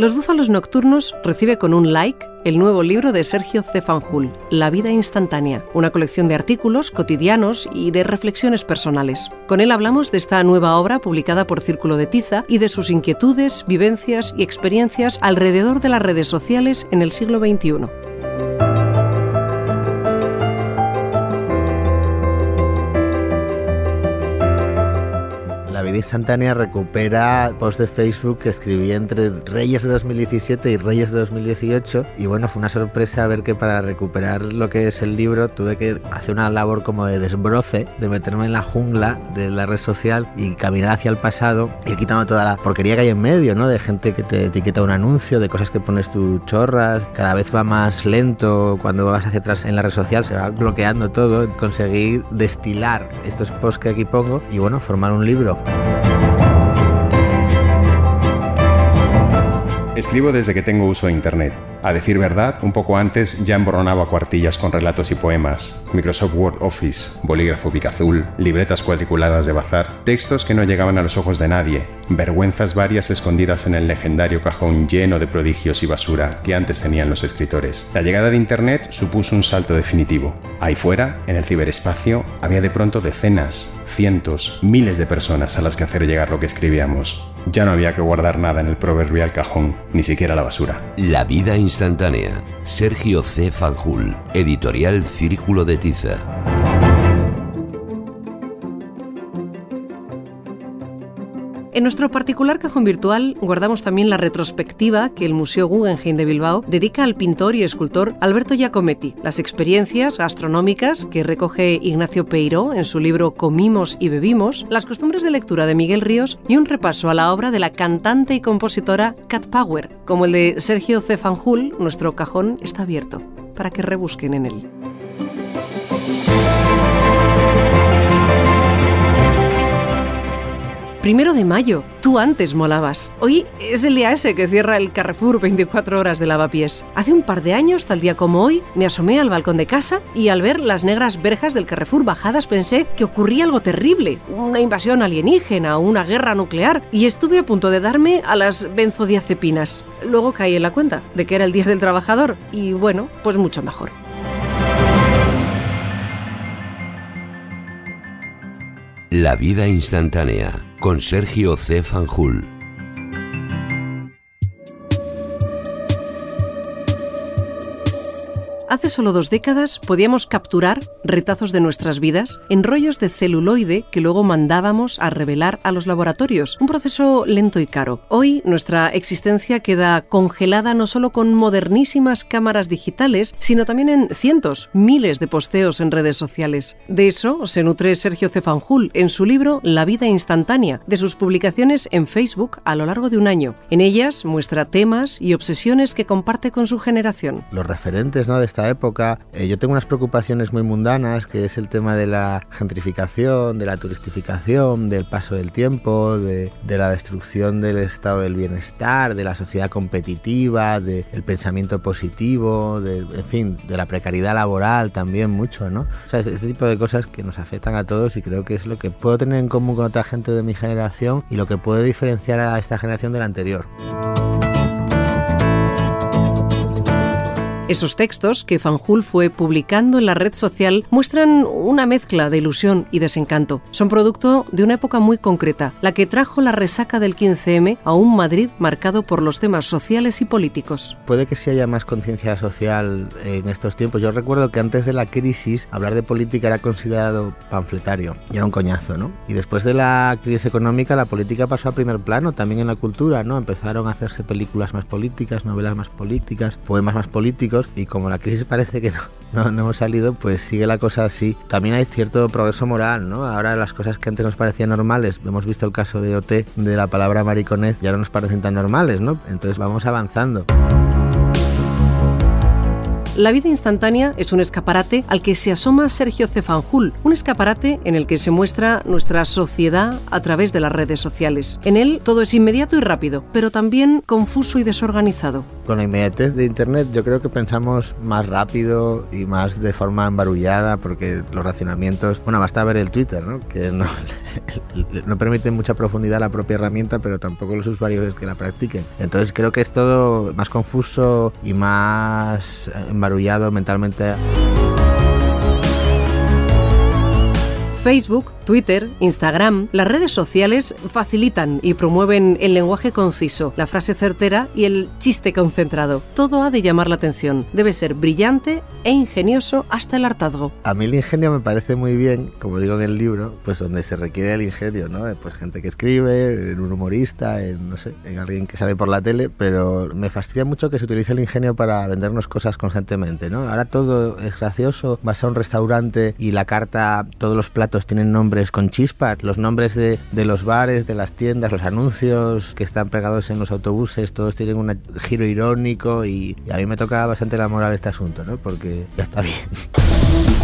Los Búfalos Nocturnos recibe con un like el nuevo libro de Sergio Cefanjul, La vida instantánea, una colección de artículos cotidianos y de reflexiones personales. Con él hablamos de esta nueva obra publicada por Círculo de Tiza y de sus inquietudes, vivencias y experiencias alrededor de las redes sociales en el siglo XXI. Instantánea recupera post de Facebook que escribí entre Reyes de 2017 y Reyes de 2018 y bueno, fue una sorpresa ver que para recuperar lo que es el libro tuve que hacer una labor como de desbroce, de meterme en la jungla de la red social y caminar hacia el pasado, y quitando toda la porquería que hay en medio, ¿no? De gente que te etiqueta un anuncio, de cosas que pones tú chorras, cada vez va más lento cuando vas hacia atrás en la red social, se va bloqueando todo, conseguí destilar estos posts que aquí pongo y bueno, formar un libro. Escribo desde que tengo uso de Internet. A decir verdad, un poco antes ya emborronaba cuartillas con relatos y poemas, Microsoft Word Office, bolígrafo picazul, libretas cuadriculadas de bazar, textos que no llegaban a los ojos de nadie, vergüenzas varias escondidas en el legendario cajón lleno de prodigios y basura que antes tenían los escritores. La llegada de Internet supuso un salto definitivo. Ahí fuera, en el ciberespacio, había de pronto decenas, cientos, miles de personas a las que hacer llegar lo que escribíamos. Ya no había que guardar nada en el proverbial cajón, ni siquiera la basura. La vida instantánea. Sergio C. Fanjul, editorial Círculo de Tiza. En nuestro particular cajón virtual guardamos también la retrospectiva que el Museo Guggenheim de Bilbao dedica al pintor y escultor Alberto Giacometti, las experiencias gastronómicas que recoge Ignacio Peiró en su libro Comimos y bebimos, las costumbres de lectura de Miguel Ríos y un repaso a la obra de la cantante y compositora Cat Power. Como el de Sergio Cefanjul, nuestro cajón está abierto para que rebusquen en él. Primero de mayo, tú antes molabas. Hoy es el día ese que cierra el Carrefour 24 horas de lavapiés. Hace un par de años, tal día como hoy, me asomé al balcón de casa y al ver las negras verjas del Carrefour bajadas pensé que ocurría algo terrible, una invasión alienígena una guerra nuclear, y estuve a punto de darme a las benzodiazepinas. Luego caí en la cuenta de que era el Día del Trabajador y bueno, pues mucho mejor. La vida instantánea con Sergio C. Fanjul. Hace solo dos décadas podíamos capturar retazos de nuestras vidas en rollos de celuloide que luego mandábamos a revelar a los laboratorios, un proceso lento y caro. Hoy nuestra existencia queda congelada no solo con modernísimas cámaras digitales, sino también en cientos, miles de posteos en redes sociales. De eso se nutre Sergio Cefanjul en su libro La vida instantánea, de sus publicaciones en Facebook a lo largo de un año. En ellas muestra temas y obsesiones que comparte con su generación. Los referentes ¿no? de esta época. Eh, yo tengo unas preocupaciones muy mundanas, que es el tema de la gentrificación, de la turistificación, del paso del tiempo, de, la destrucción del estado del bienestar, de la sociedad competitiva, del pensamiento positivo, de, en fin, de la precariedad laboral también mucho, ¿no? O sea, este tipo de cosas que nos afectan a todos y creo que es lo que puedo tener en común con otra gente de mi generación y lo que puede diferenciar a esta generación de la anterior. Esos textos que Fanjul fue publicando en la red social muestran una mezcla de ilusión y desencanto. Son producto de una época muy concreta, la que trajo la resaca del 15M a un Madrid marcado por los temas sociales y políticos. Puede que sí haya más conciencia social en estos tiempos. Yo recuerdo que antes de la crisis hablar de política era considerado panfletario y era un coñazo, ¿no? Y después de la crisis económica la política pasó a primer plano, también en la cultura, ¿no? Empezaron a hacerse películas más políticas, novelas más políticas, poemas más políticos y como la crisis parece que no, no, hemos salido, pues sigue la cosa así. También hay cierto progreso moral, ¿no? Ahora las cosas que antes nos parecían normales, hemos visto el caso de OT, de la palabra mariconez, ya no nos parecen tan normales, ¿no? Entonces vamos avanzando. La vida instantánea es un escaparate al que se asoma Sergio Cefanjul, un escaparate en el que se muestra nuestra sociedad a través de las redes sociales. En él todo es inmediato y rápido, pero también confuso y desorganizado. Con la inmediatez de Internet yo creo que pensamos más rápido y más de forma embarullada porque los racionamientos, bueno, basta ver el Twitter, ¿no? que no, no permite mucha profundidad la propia herramienta, pero tampoco los usuarios que la practiquen. Entonces creo que es todo más confuso y más embarullado mentalmente. Facebook, Twitter, Instagram, las redes sociales facilitan y promueven el lenguaje conciso, la frase certera y el chiste concentrado. Todo ha de llamar la atención. Debe ser brillante e ingenioso hasta el hartazgo. A mí el ingenio me parece muy bien, como digo en el libro, pues donde se requiere el ingenio, ¿no? Pues gente que escribe, en un humorista, en no sé, en alguien que sale por la tele, pero me fastidia mucho que se utilice el ingenio para vendernos cosas constantemente, ¿no? Ahora todo es gracioso, vas a un restaurante y la carta, todos los platos tienen con chispas, los nombres de, de, los bares, de las tiendas, los anuncios que están pegados en los autobuses, todos tienen un giro irónico y, y a mí me toca bastante la moral este asunto, ¿no? Porque ya está bien.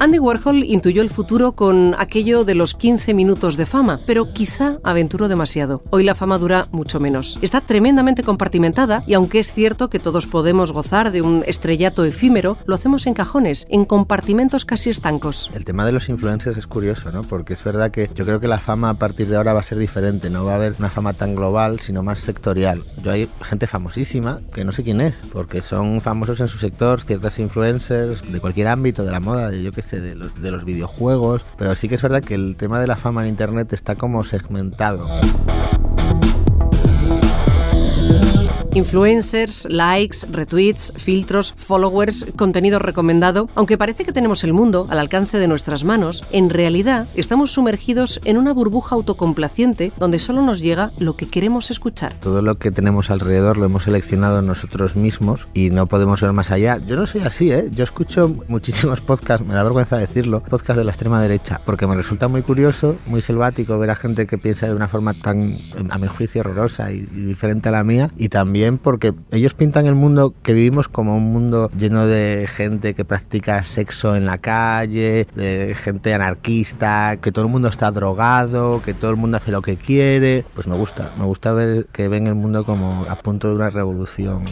Andy Warhol intuyó el futuro con aquello de los 15 minutos de fama, pero quizá aventuró demasiado. Hoy la fama dura mucho menos. Está tremendamente compartimentada y aunque es cierto que todos podemos gozar de un estrellato efímero, lo hacemos en cajones, en compartimentos casi estancos. El tema de los influencers es curioso, ¿no? Porque es verdad que yo creo que la fama a partir de ahora va a ser diferente, no va a haber una fama tan global, sino más sectorial. Yo hay gente famosísima que no sé quién es, porque son famosos en su sector, ciertas influencers de cualquier ámbito, de la moda, de yo qué de los, de los videojuegos, pero sí que es verdad que el tema de la fama en Internet está como segmentado. Influencers, likes, retweets, filtros, followers, contenido recomendado. Aunque parece que tenemos el mundo al alcance de nuestras manos, en realidad estamos sumergidos en una burbuja autocomplaciente donde solo nos llega lo que queremos escuchar. Todo lo que tenemos alrededor lo hemos seleccionado nosotros mismos y no podemos ver más allá. Yo no soy así, ¿eh? Yo escucho muchísimos podcasts, me da vergüenza decirlo, podcasts de la extrema derecha, porque me resulta muy curioso, muy selvático ver a gente que piensa de una forma tan, a mi juicio, horrorosa y, y diferente a la mía y también porque ellos pintan el mundo que vivimos como un mundo lleno de gente que practica sexo en la calle, de gente anarquista, que todo el mundo está drogado, que todo el mundo hace lo que quiere. Pues me gusta, me gusta ver que ven el mundo como a punto de una revolución.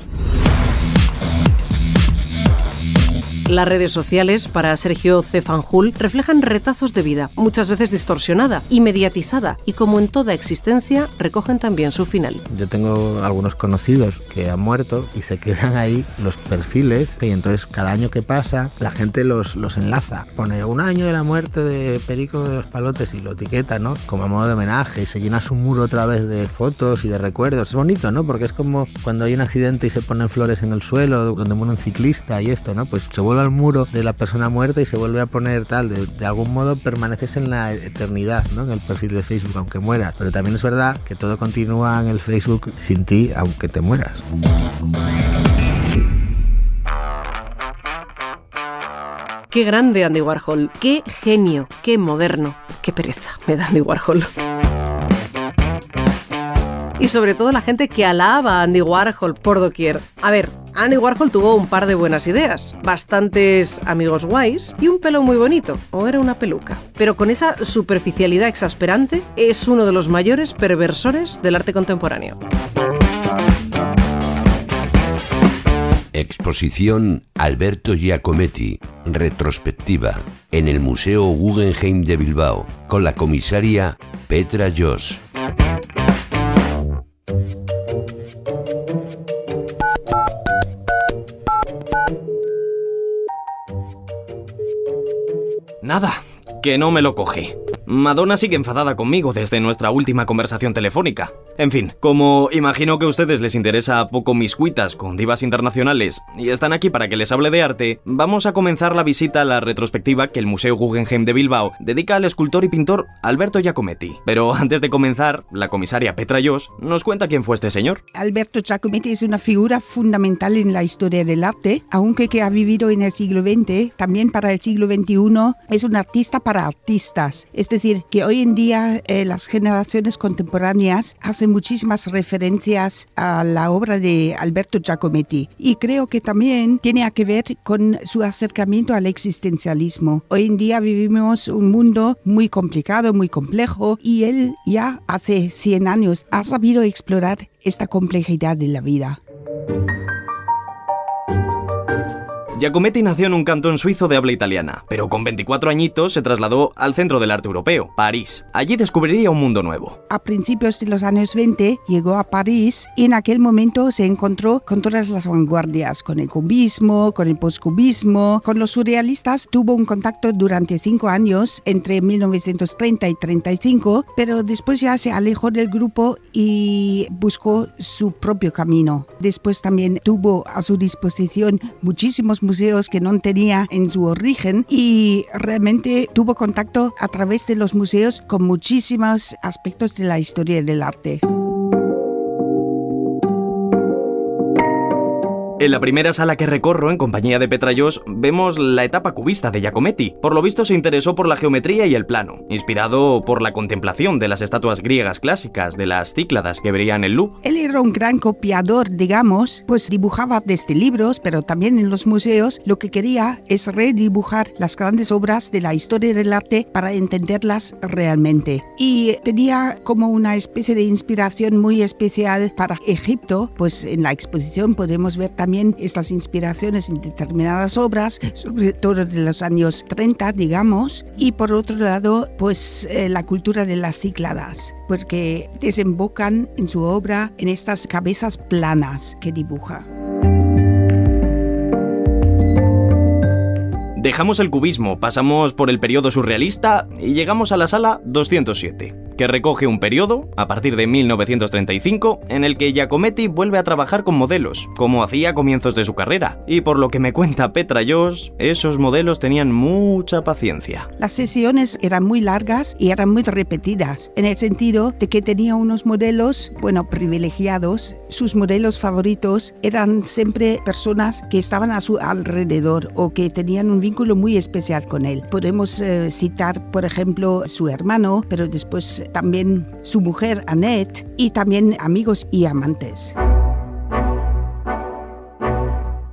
Las redes sociales, para Sergio Cefanjul, reflejan retazos de vida, muchas veces distorsionada y mediatizada, y como en toda existencia, recogen también su final. Yo tengo algunos conocidos que han muerto y se quedan ahí los perfiles, y entonces cada año que pasa, la gente los, los enlaza. Pone un año de la muerte de Perico de los Palotes y lo etiqueta, ¿no? Como a modo de homenaje, y se llena su muro otra vez de fotos y de recuerdos. Es bonito, ¿no? Porque es como cuando hay un accidente y se ponen flores en el suelo, donde muere un ciclista y esto, ¿no? Pues se vuelve al muro de la persona muerta y se vuelve a poner tal, de, de, algún modo permaneces en la eternidad, ¿no? En el perfil de Facebook, aunque mueras. Pero también es verdad que todo continúa en el Facebook sin ti, aunque te mueras. Qué grande Andy Warhol, qué genio, qué moderno, qué pereza me da Andy Warhol y sobre todo la gente que alaba a Andy Warhol por doquier. A ver, Andy Warhol tuvo un par de buenas ideas, bastantes amigos guays y un pelo muy bonito, o era una peluca. Pero con esa superficialidad exasperante, es uno de los mayores perversores del arte contemporáneo. Exposición Alberto Giacometti, retrospectiva, en el Museo Guggenheim de Bilbao, con la comisaria Petra Joss. Nada, que no me lo cogí. Madonna sigue enfadada conmigo desde nuestra última conversación telefónica. En fin, como imagino que a ustedes les interesa poco mis cuitas con divas internacionales y están aquí para que les hable de arte, vamos a comenzar la visita a la retrospectiva que el Museo Guggenheim de Bilbao dedica al escultor y pintor Alberto Giacometti. Pero antes de comenzar, la comisaria Petra Jos nos cuenta quién fue este señor. Alberto Giacometti es una figura fundamental en la historia del arte, aunque que ha vivido en el siglo XX, también para el siglo XXI, es un artista para artistas. Es decir, que hoy en día eh, las generaciones contemporáneas hacen muchísimas referencias a la obra de Alberto Giacometti y creo que también tiene que ver con su acercamiento al existencialismo. Hoy en día vivimos un mundo muy complicado, muy complejo y él ya hace 100 años ha sabido explorar esta complejidad de la vida. Giacometti nació en un cantón suizo de habla italiana, pero con 24 añitos se trasladó al centro del arte europeo, París. Allí descubriría un mundo nuevo. A principios de los años 20 llegó a París y en aquel momento se encontró con todas las vanguardias, con el cubismo, con el postcubismo, con los surrealistas. Tuvo un contacto durante cinco años entre 1930 y 35, pero después ya se alejó del grupo y buscó su propio camino. Después también tuvo a su disposición muchísimos museos que no tenía en su origen y realmente tuvo contacto a través de los museos con muchísimos aspectos de la historia del arte. En la primera sala que recorro en compañía de Petrayos vemos la etapa cubista de Giacometti. Por lo visto se interesó por la geometría y el plano, inspirado por la contemplación de las estatuas griegas clásicas, de las cícladas que vería en el Louvre. Él era un gran copiador, digamos, pues dibujaba desde libros, pero también en los museos. Lo que quería es redibujar las grandes obras de la historia del arte para entenderlas realmente. Y tenía como una especie de inspiración muy especial para Egipto, pues en la exposición podemos ver también también estas inspiraciones en determinadas obras, sobre todo de los años 30, digamos, y por otro lado, pues eh, la cultura de las cícladas, porque desembocan en su obra en estas cabezas planas que dibuja. Dejamos el cubismo, pasamos por el periodo surrealista y llegamos a la sala 207 que recoge un periodo, a partir de 1935, en el que Giacometti vuelve a trabajar con modelos, como hacía comienzos de su carrera, y por lo que me cuenta Petra Joss, esos modelos tenían mucha paciencia. Las sesiones eran muy largas y eran muy repetidas, en el sentido de que tenía unos modelos, bueno, privilegiados, sus modelos favoritos eran siempre personas que estaban a su alrededor o que tenían un vínculo muy especial con él. Podemos eh, citar, por ejemplo, su hermano, pero después también su mujer Annette y también amigos y amantes.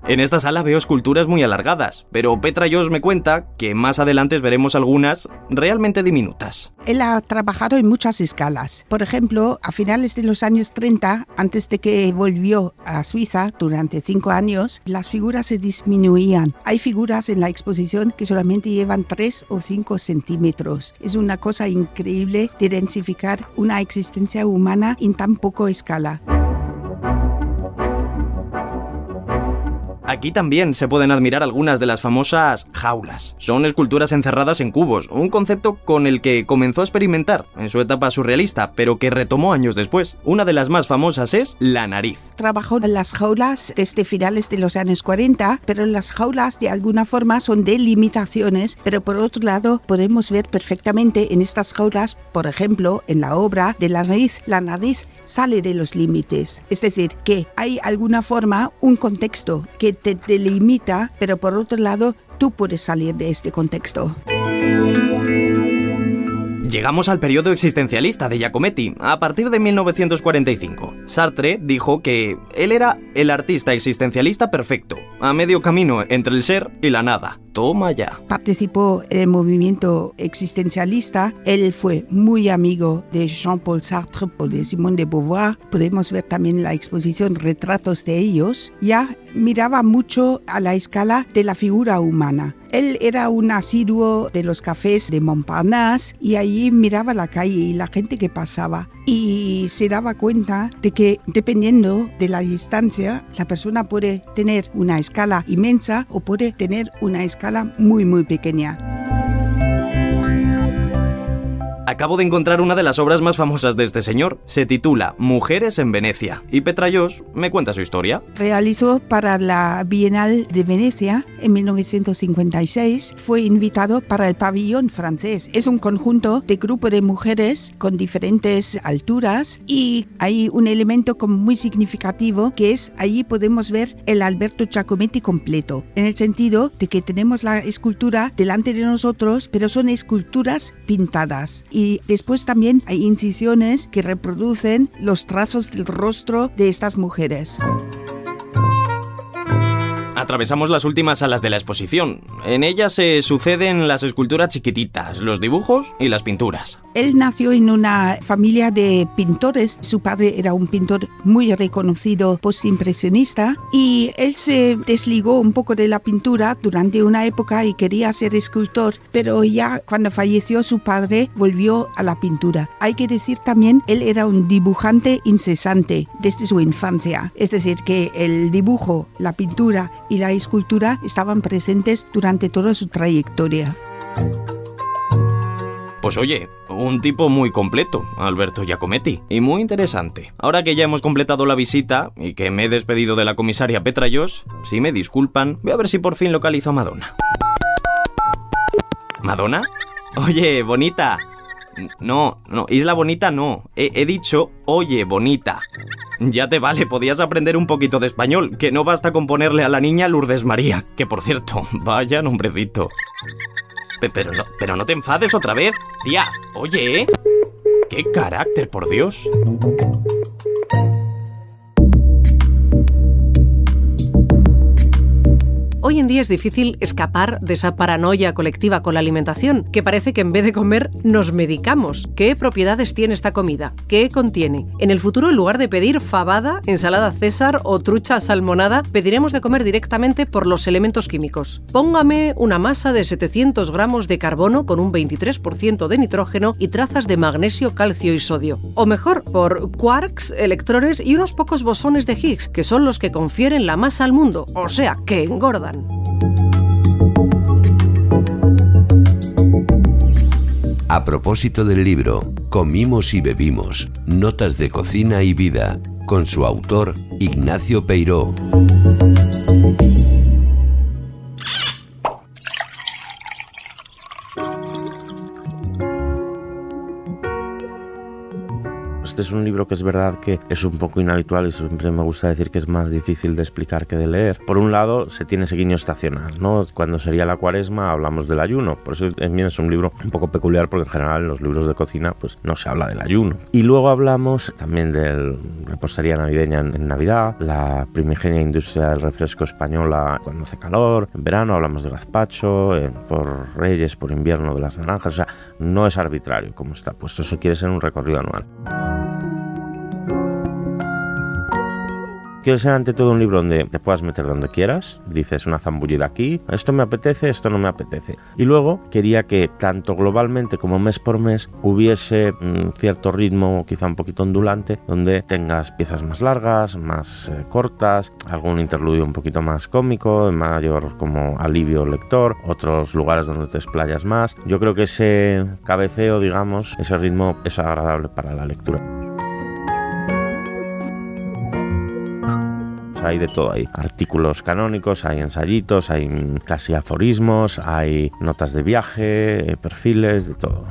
En esta sala veo esculturas muy alargadas, pero Petra Joss me cuenta que más adelante veremos algunas realmente diminutas. Él ha trabajado en muchas escalas. Por ejemplo, a finales de los años 30, antes de que volvió a Suiza durante cinco años, las figuras se disminuían. Hay figuras en la exposición que solamente llevan 3 o 5 centímetros. Es una cosa increíble de identificar una existencia humana en tan poco escala. Aquí también se pueden admirar algunas de las famosas jaulas. Son esculturas encerradas en cubos, un concepto con el que comenzó a experimentar en su etapa surrealista, pero que retomó años después. Una de las más famosas es la nariz. Trabajó en las jaulas desde finales de los años 40, pero las jaulas de alguna forma son delimitaciones, pero por otro lado podemos ver perfectamente en estas jaulas, por ejemplo, en la obra de la nariz, la nariz sale de los límites. Es decir, que hay alguna forma, un contexto que te delimita, pero por otro lado tú puedes salir de este contexto. Llegamos al periodo existencialista de Giacometti, a partir de 1945. Sartre dijo que él era el artista existencialista perfecto, a medio camino entre el ser y la nada. Toma ya. Participó en el movimiento existencialista. Él fue muy amigo de Jean-Paul Sartre o de Simone de Beauvoir. Podemos ver también la exposición retratos de ellos. Ya miraba mucho a la escala de la figura humana. Él era un asiduo de los cafés de Montparnasse y allí miraba la calle y la gente que pasaba y se daba cuenta de que dependiendo de la distancia, la persona puede tener una escala inmensa o puede tener una escala muy muy pequeña. Acabo de encontrar una de las obras más famosas de este señor. Se titula Mujeres en Venecia. Y Petrayos me cuenta su historia. Realizó para la Bienal de Venecia en 1956. Fue invitado para el pabellón francés. Es un conjunto de grupo de mujeres con diferentes alturas y hay un elemento como muy significativo que es allí podemos ver el Alberto Giacometti completo. En el sentido de que tenemos la escultura delante de nosotros, pero son esculturas pintadas y después también hay incisiones que reproducen los trazos del rostro de estas mujeres. Atravesamos las últimas salas de la exposición. En ellas se suceden las esculturas chiquititas, los dibujos y las pinturas. Él nació en una familia de pintores. Su padre era un pintor muy reconocido postimpresionista y él se desligó un poco de la pintura durante una época y quería ser escultor, pero ya cuando falleció su padre volvió a la pintura. Hay que decir también, él era un dibujante incesante desde su infancia, es decir, que el dibujo, la pintura y la escultura estaban presentes durante toda su trayectoria. Pues oye, un tipo muy completo, Alberto Giacometti, y muy interesante. Ahora que ya hemos completado la visita y que me he despedido de la comisaria Petra Joss, si me disculpan, voy a ver si por fin localizo a Madonna. ¿Madonna? Oye, bonita. No, no, Isla Bonita no. He, dicho, oye, bonita. Ya te vale, podías aprender un poquito de español, que no basta con ponerle a la niña Lourdes María, que por cierto, vaya nombrecito. Pe- Pero no, pero no te enfades otra vez, tía. Oye, ¿eh? ¡Qué carácter, por Dios! Hoy en día es difícil escapar de esa paranoia colectiva con la alimentación, que parece que en vez de comer nos medicamos. ¿Qué propiedades tiene esta comida? ¿Qué contiene? En el futuro, en lugar de pedir fabada, ensalada César o trucha salmonada, pediremos de comer directamente por los elementos químicos. Póngame una masa de 700 gramos de carbono con un 23% de nitrógeno y trazas de magnesio, calcio y sodio. O mejor, por quarks, electrones y unos pocos bosones de Higgs, que son los que confieren la masa al mundo, o sea, que engordan. A propósito del libro Comimos y bebimos, Notas de cocina y vida, con su autor Ignacio Peiró. Este es un libro que es verdad que es un poco inhabitual y siempre me gusta decir que es más difícil de explicar que de leer. Por un lado, se tiene ese guiño estacional, ¿no? Cuando sería la cuaresma hablamos del ayuno, por eso también es un libro un poco peculiar porque en general en los libros de cocina pues no se habla del ayuno. Y luego hablamos también de repostería navideña en, Navidad, la primigenia industria del refresco española cuando hace calor, en verano hablamos de gazpacho, eh, por reyes, por invierno de las naranjas, o sea, no es arbitrario como está puesto, eso quiere ser un recorrido anual. Quiere ser ante todo un libro donde te puedas meter donde quieras, dices una zambullida aquí, esto me apetece, esto no me apetece. Y luego quería que tanto globalmente como mes por mes hubiese un cierto ritmo, quizá un poquito ondulante, donde tengas piezas más largas, más eh, cortas, algún interludio un poquito más cómico, mayor como alivio lector, otros lugares donde te explayas más. Yo creo que ese cabeceo, digamos, ese ritmo es agradable para la lectura. Hay de todo, hay artículos canónicos, hay ensayitos, hay casi aforismos, hay notas de viaje, eh, perfiles, de todo.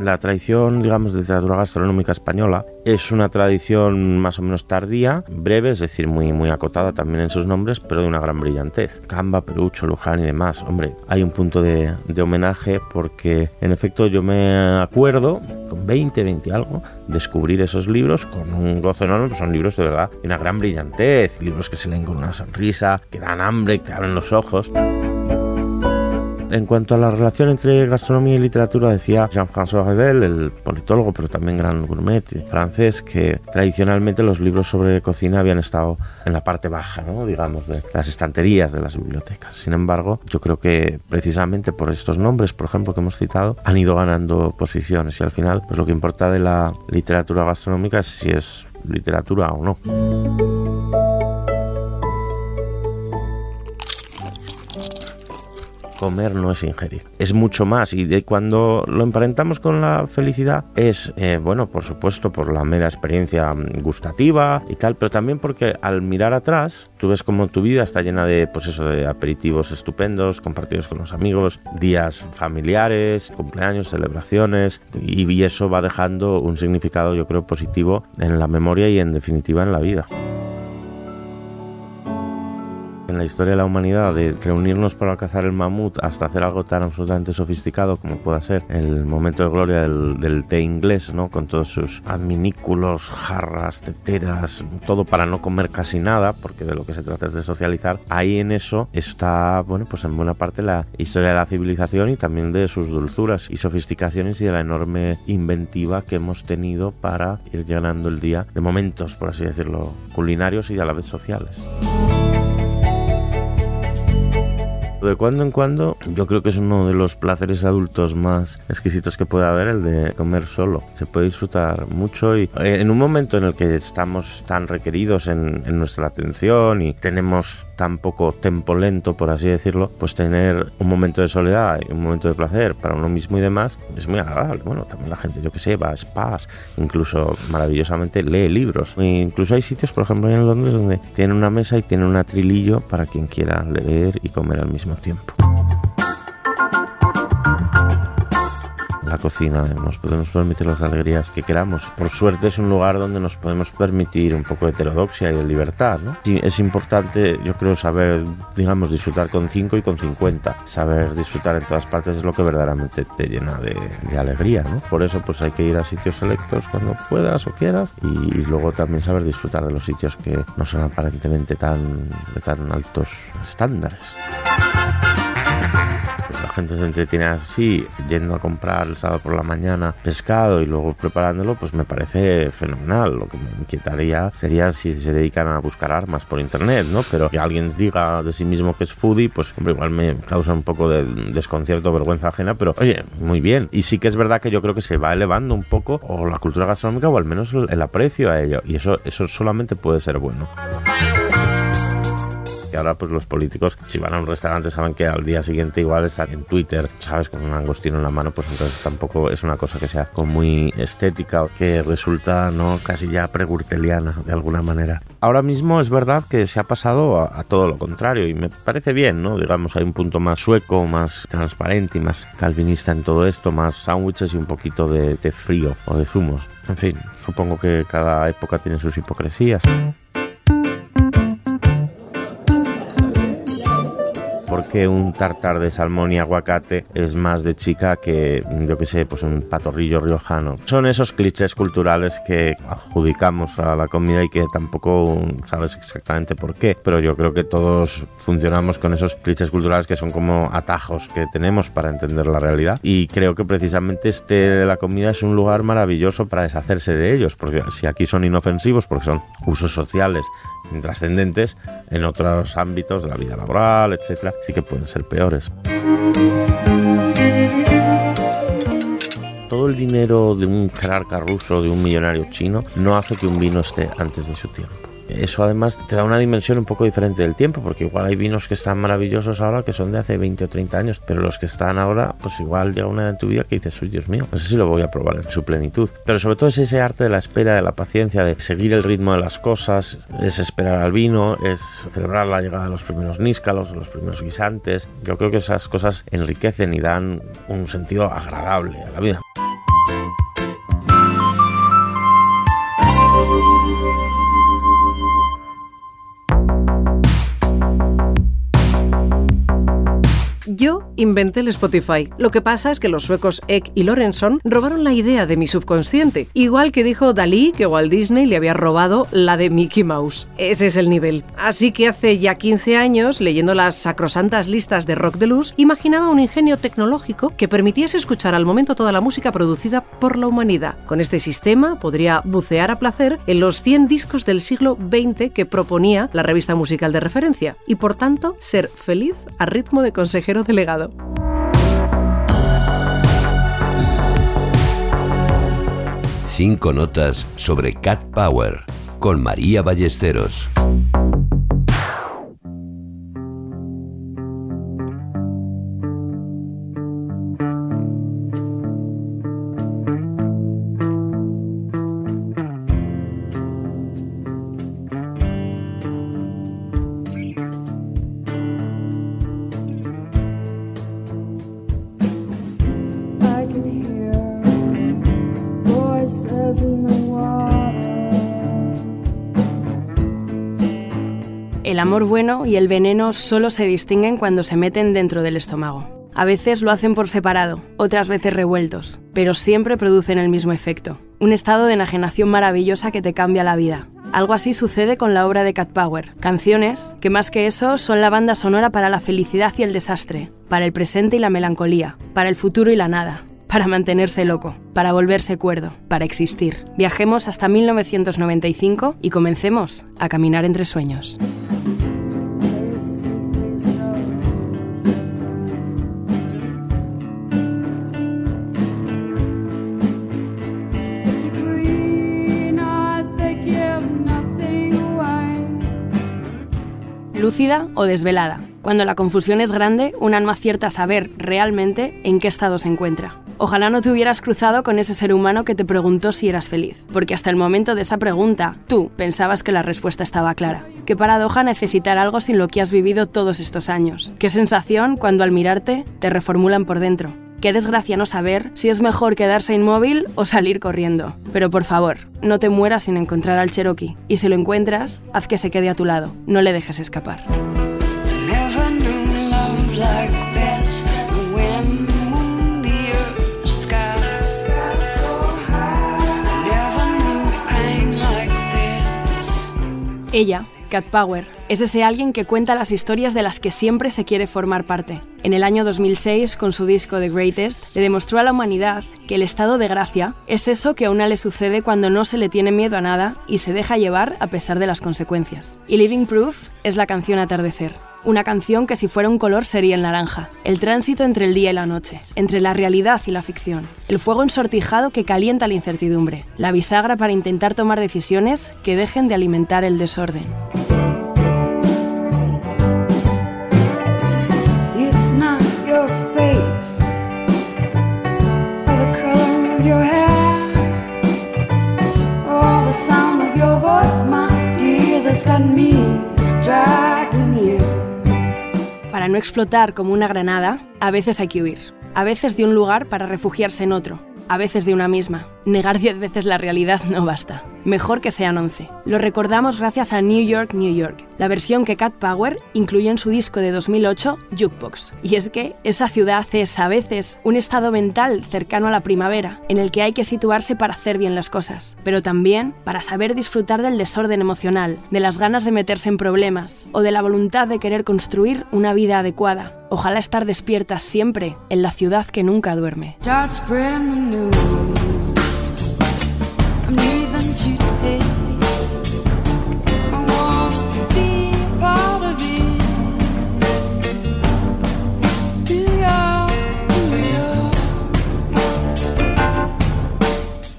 La tradición, digamos, de literatura gastronómica española es una tradición más o menos tardía, breve, es decir, muy, muy acotada también en sus nombres, pero de una gran brillantez. Camba, Perucho, Luján y demás. Hombre, hay un punto de, homenaje porque, en efecto, yo me acuerdo, con 20, 20 y algo, descubrir esos libros con un gozo enorme, pues son libros de verdad de una gran brillantez, libros que se leen con una sonrisa, que dan hambre, que abren los ojos. En cuanto a la relación entre gastronomía y literatura, decía Jean-François Revel, el politólogo, pero también gran gourmet francés, que tradicionalmente los libros sobre cocina habían estado en la parte baja, digamos, de las estanterías de las bibliotecas. Sin embargo, yo creo que precisamente por estos nombres, por ejemplo, que hemos citado, han ido ganando posiciones y al final, pues lo que importa de la literatura gastronómica es si es literatura o no. Comer no es ingerir. Es mucho más y de cuando lo emparentamos con la felicidad es, eh, bueno, por supuesto, por la mera experiencia gustativa y tal, pero también porque al mirar atrás tú ves como tu vida está llena de, pues eso, de aperitivos estupendos, compartidos con los amigos, días familiares, cumpleaños, celebraciones y, y eso va dejando un significado, yo creo, positivo en la memoria y en definitiva en la vida. En la historia de la humanidad, de reunirnos para cazar el mamut hasta hacer algo tan absolutamente sofisticado como pueda ser el momento de gloria del, té inglés, ¿no? Con todos sus adminículos, jarras, teteras, todo para no comer casi nada, porque de lo que se trata es de socializar. Ahí en eso está, bueno, pues en buena parte la historia de la civilización y también de sus dulzuras y sofisticaciones y de la enorme inventiva que hemos tenido para ir llenando el día de momentos, por así decirlo, culinarios y a la vez sociales. De cuando en cuando, yo creo que es uno de los placeres adultos más exquisitos que puede haber el de comer solo. Se puede disfrutar mucho y eh, en un momento en el que estamos tan requeridos en, nuestra atención y tenemos tan poco tempo lento, por así decirlo, pues tener un momento de soledad y un momento de placer para uno mismo y demás es muy agradable. Bueno, también la gente, yo que sé, va a spas, incluso maravillosamente lee libros. E incluso hay sitios, por ejemplo, en Londres donde tienen una mesa y tienen un atrilillo para quien quiera leer y comer al mismo tiempo. La cocina, nos podemos permitir las alegrías que queramos. Por suerte es un lugar donde nos podemos permitir un poco de heterodoxia y de libertad, ¿no? es importante, yo creo, saber, digamos, disfrutar con 5 y con 50. Saber disfrutar en todas partes es lo que verdaderamente te llena de, alegría, ¿no? Por eso pues hay que ir a sitios selectos cuando puedas o quieras y, luego también saber disfrutar de los sitios que no son aparentemente tan, de tan altos estándares gente se entretiene así, yendo a comprar el sábado por la mañana pescado y luego preparándolo, pues me parece fenomenal. Lo que me inquietaría sería si se dedican a buscar armas por internet, ¿no? Pero que alguien diga de sí mismo que es foodie, pues hombre, igual me causa un poco de desconcierto, vergüenza ajena, pero oye, muy bien. Y sí que es verdad que yo creo que se va elevando un poco o la cultura gastronómica o al menos el, aprecio a ello. Y eso, eso solamente puede ser bueno que ahora pues los políticos si van a un restaurante saben que al día siguiente igual están en Twitter, sabes, con un angostino en la mano, pues entonces tampoco es una cosa que sea como muy estética que resulta no casi ya pregurteliana de alguna manera. Ahora mismo es verdad que se ha pasado a, todo lo contrario y me parece bien, ¿no? Digamos, hay un punto más sueco, más transparente y más calvinista en todo esto, más sándwiches y un poquito de, de frío o de zumos. En fin, supongo que cada época tiene sus hipocresías. Que un tartar de salmón y aguacate es más de chica que, yo que sé, pues un patorrillo riojano. Son esos clichés culturales que adjudicamos a la comida y que tampoco sabes exactamente por qué, pero yo creo que todos funcionamos con esos clichés culturales que son como atajos que tenemos para entender la realidad y creo que precisamente este de la comida es un lugar maravilloso para deshacerse de ellos, porque si aquí son inofensivos, porque son usos sociales intrascendentes, en otros ámbitos de la vida laboral, etcétera, sí que pueden ser peores. Todo el dinero de un jerarca ruso, de un millonario chino, no hace que un vino esté antes de su tiempo. Eso además te da una dimensión un poco diferente del tiempo, porque igual hay vinos que están maravillosos ahora que son de hace 20 o 30 años, pero los que están ahora, pues igual llega una edad en tu vida que dices, uy Dios mío, no sé si lo voy a probar en su plenitud. Pero sobre todo es ese arte de la espera, de la paciencia, de seguir el ritmo de las cosas, es esperar al vino, es celebrar la llegada de los primeros níscalos, los primeros guisantes. Yo creo que esas cosas enriquecen y dan un sentido agradable a la vida. Inventé el Spotify. Lo que pasa es que los suecos Eck y Lorenson robaron la idea de mi subconsciente. Igual que dijo Dalí que Walt Disney le había robado la de Mickey Mouse. Ese es el nivel. Así que hace ya 15 años, leyendo las sacrosantas listas de rock de luz, imaginaba un ingenio tecnológico que permitiese escuchar al momento toda la música producida por la humanidad. Con este sistema podría bucear a placer en los 100 discos del siglo XX que proponía la revista musical de referencia y por tanto ser feliz a ritmo de consejero legado. Cinco notas sobre Cat Power con María Ballesteros. Y el veneno solo se distinguen cuando se meten dentro del estómago. A veces lo hacen por separado, otras veces revueltos, pero siempre producen el mismo efecto. Un estado de enajenación maravillosa que te cambia la vida. Algo así sucede con la obra de Cat Power. Canciones que más que eso son la banda sonora para la felicidad y el desastre, para el presente y la melancolía, para el futuro y la nada, para mantenerse loco, para volverse cuerdo, para existir. Viajemos hasta 1995 y comencemos a caminar entre sueños. O desvelada. Cuando la confusión es grande, una no acierta a saber realmente en qué estado se encuentra. Ojalá no te hubieras cruzado con ese ser humano que te preguntó si eras feliz, porque hasta el momento de esa pregunta, tú pensabas que la respuesta estaba clara. Qué paradoja necesitar algo sin lo que has vivido todos estos años. Qué sensación cuando al mirarte te reformulan por dentro. Qué desgracia no saber si es mejor quedarse inmóvil o salir corriendo. Pero por favor, no te mueras sin encontrar al Cherokee. Y si lo encuentras, haz que se quede a tu lado. No le dejes escapar. Ella, Cat Power, es ese alguien que cuenta las historias de las que siempre se quiere formar parte. En el año 2006, con su disco The Greatest, le demostró a la humanidad que el estado de gracia es eso que a una le sucede cuando no se le tiene miedo a nada y se deja llevar a pesar de las consecuencias. Y Living Proof es la canción Atardecer, una canción que si fuera un color sería el naranja. El tránsito entre el día y la noche, entre la realidad y la ficción. El fuego ensortijado que calienta la incertidumbre. La bisagra para intentar tomar decisiones que dejen de alimentar el desorden. Para no explotar como una granada, a veces hay que huir. A veces de un lugar para refugiarse en otro. A veces de una misma. Negar diez veces la realidad no basta. Mejor que sean once. Lo recordamos gracias a New York, New York, la versión que Cat Power incluyó en su disco de 2008, Jukebox. Y es que esa ciudad es a veces un estado mental cercano a la primavera, en el que hay que situarse para hacer bien las cosas, pero también para saber disfrutar del desorden emocional, de las ganas de meterse en problemas o de la voluntad de querer construir una vida adecuada. Ojalá estar despiertas siempre en la ciudad que nunca duerme.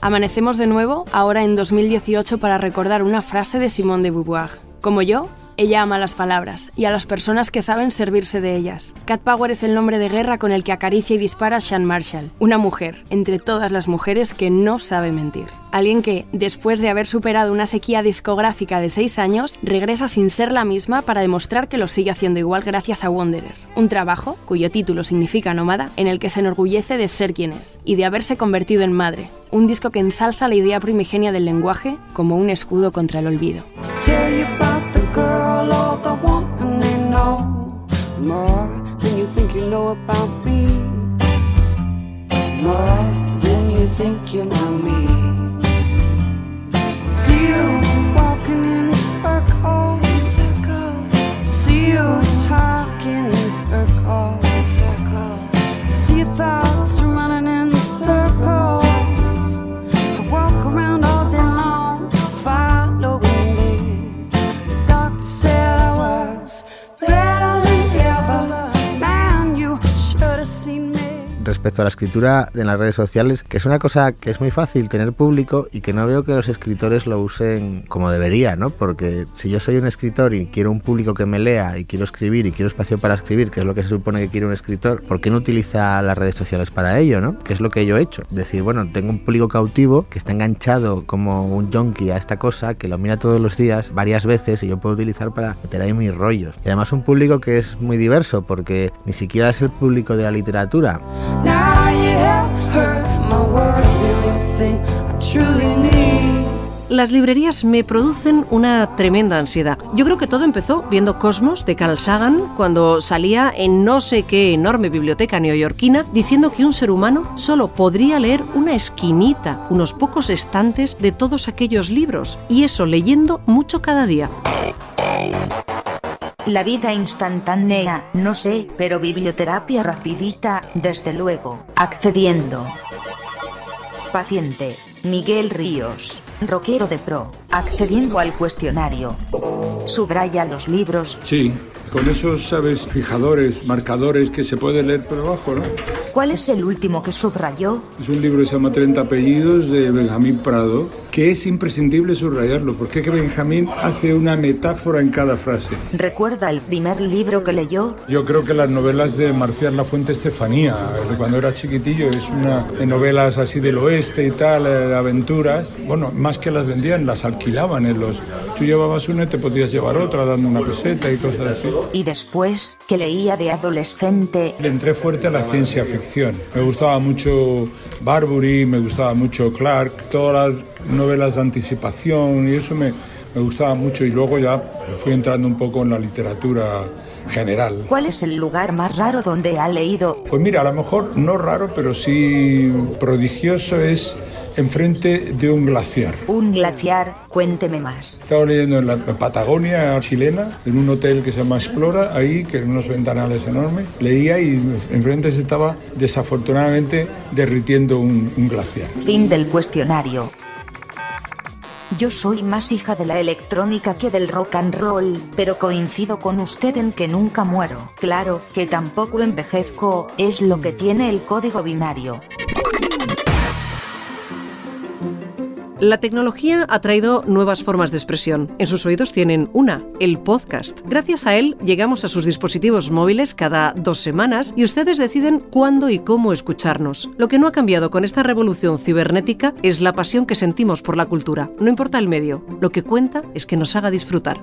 Amanecemos de nuevo, ahora en 2018, para recordar una frase de Simone de Beauvoir. Como yo, ella ama las palabras y a las personas que saben servirse de ellas. Cat Power es el nombre de guerra con el que acaricia y dispara Sean Marshall, una mujer, entre todas las mujeres, que no sabe mentir. Alguien que, después de haber superado una sequía discográfica de seis años, regresa sin ser la misma para demostrar que lo sigue haciendo igual gracias a Wanderer, un trabajo, cuyo título significa nómada, en el que se enorgullece de ser quien es y de haberse convertido en madre, un disco que ensalza la idea primigenia del lenguaje como un escudo contra el olvido. Girl or the woman they know more than you think you know about me. More than you think you know me. See you walking in circles. See you talking in circles. See your thoughts running in circles. Respecto a la escritura en las redes sociales, que es una cosa que es muy fácil tener público y que no veo que los escritores lo usen como debería, ¿no? Porque si yo soy un escritor y quiero un público que me lea y quiero escribir y quiero espacio para escribir, que es lo que se supone que quiere un escritor, ¿por qué no utiliza las redes sociales para ello, ¿no? Que es lo que yo he hecho. Decir, bueno, tengo un público cautivo que está enganchado como un junkie a esta cosa, que lo mira todos los días, varias veces, y yo puedo utilizar para meter ahí mis rollos. Y además un público que es muy diverso, porque ni siquiera es el público de la literatura. Las librerías me producen una tremenda ansiedad. Yo creo que todo empezó viendo Cosmos de Carl Sagan cuando salía en no sé qué enorme biblioteca neoyorquina diciendo que un ser humano solo podría leer una esquinita, unos pocos estantes de todos aquellos libros, y eso leyendo mucho cada día. La vida instantánea, no sé, pero biblioterapia rapidita, desde luego. Accediendo. Paciente. Miguel Ríos, rockero de pro, accediendo al cuestionario. Subraya los libros. Sí, con esos, sabes, fijadores, marcadores que se puede leer por abajo, ¿no? ¿Cuál es el último que subrayó? Es un libro que se llama 30 apellidos de Benjamín Prado, que es imprescindible subrayarlo, porque es que Benjamín hace una metáfora en cada frase. ¿Recuerda el primer libro que leyó? Yo creo que las novelas de Marcial La Fuente Estefanía, de cuando era chiquitillo, es una de novelas así del oeste y tal, eh, de aventuras. Bueno, más que las vendían, las alquilaban en los... Tú llevabas una y te podías llevar otra dando una peseta y cosas así. Y después, que leía de adolescente? Le entré fuerte a la ciencia ficción me gustaba mucho Barbury, me gustaba mucho Clark, todas las novelas de anticipación y eso me, me gustaba mucho y luego ya fui entrando un poco en la literatura general. ¿Cuál es el lugar más raro donde ha leído? Pues mira, a lo mejor no raro, pero sí prodigioso es enfrente de un glaciar. Un glaciar, cuénteme más. Estaba leyendo en la Patagonia chilena, en un hotel que se llama Explora, ahí, que en unos ventanales enormes. Leía y enfrente se estaba desafortunadamente derritiendo un, un glaciar. Fin del cuestionario. Yo soy más hija de la electrónica que del rock and roll, pero coincido con usted en que nunca muero. Claro, que tampoco envejezco, es lo que tiene el código binario. La tecnología ha traído nuevas formas de expresión. En sus oídos tienen una, el podcast. Gracias a él llegamos a sus dispositivos móviles cada dos semanas y ustedes deciden cuándo y cómo escucharnos. Lo que no ha cambiado con esta revolución cibernética es la pasión que sentimos por la cultura. No importa el medio, lo que cuenta es que nos haga disfrutar.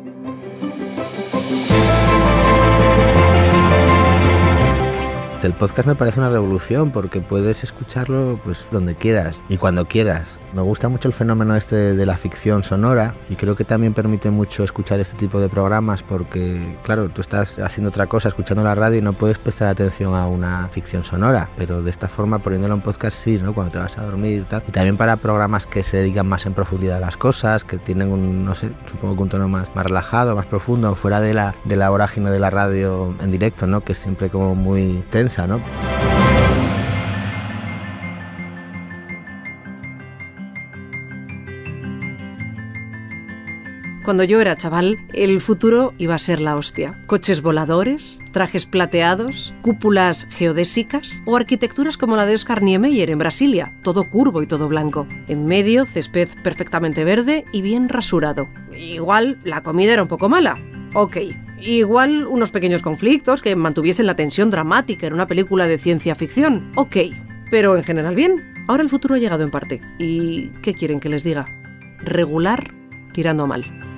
El podcast me parece una revolución porque puedes escucharlo pues donde quieras y cuando quieras. Me gusta mucho el fenómeno este de la ficción sonora y creo que también permite mucho escuchar este tipo de programas porque, claro, tú estás haciendo otra cosa, escuchando la radio y no puedes prestar atención a una ficción sonora, pero de esta forma poniéndolo en podcast sí, ¿no? Cuando te vas a dormir y tal. Y también para programas que se dedican más en profundidad a las cosas, que tienen un, no supongo un tono más, más relajado, más profundo, fuera de la, de la vorágine de la radio en directo, ¿no? Que es siempre como muy tensa cuando yo era chaval, el futuro iba a ser la hostia. Coches voladores, trajes plateados, cúpulas geodésicas o arquitecturas como la de Oscar Niemeyer en Brasilia, todo curvo y todo blanco. En medio, césped perfectamente verde y bien rasurado. Igual la comida era un poco mala. Ok, Igual unos pequeños conflictos que mantuviesen la tensión dramática en una película de ciencia ficción. Ok, pero en general bien. Ahora el futuro ha llegado en parte. ¿Y qué quieren que les diga? Regular tirando a mal.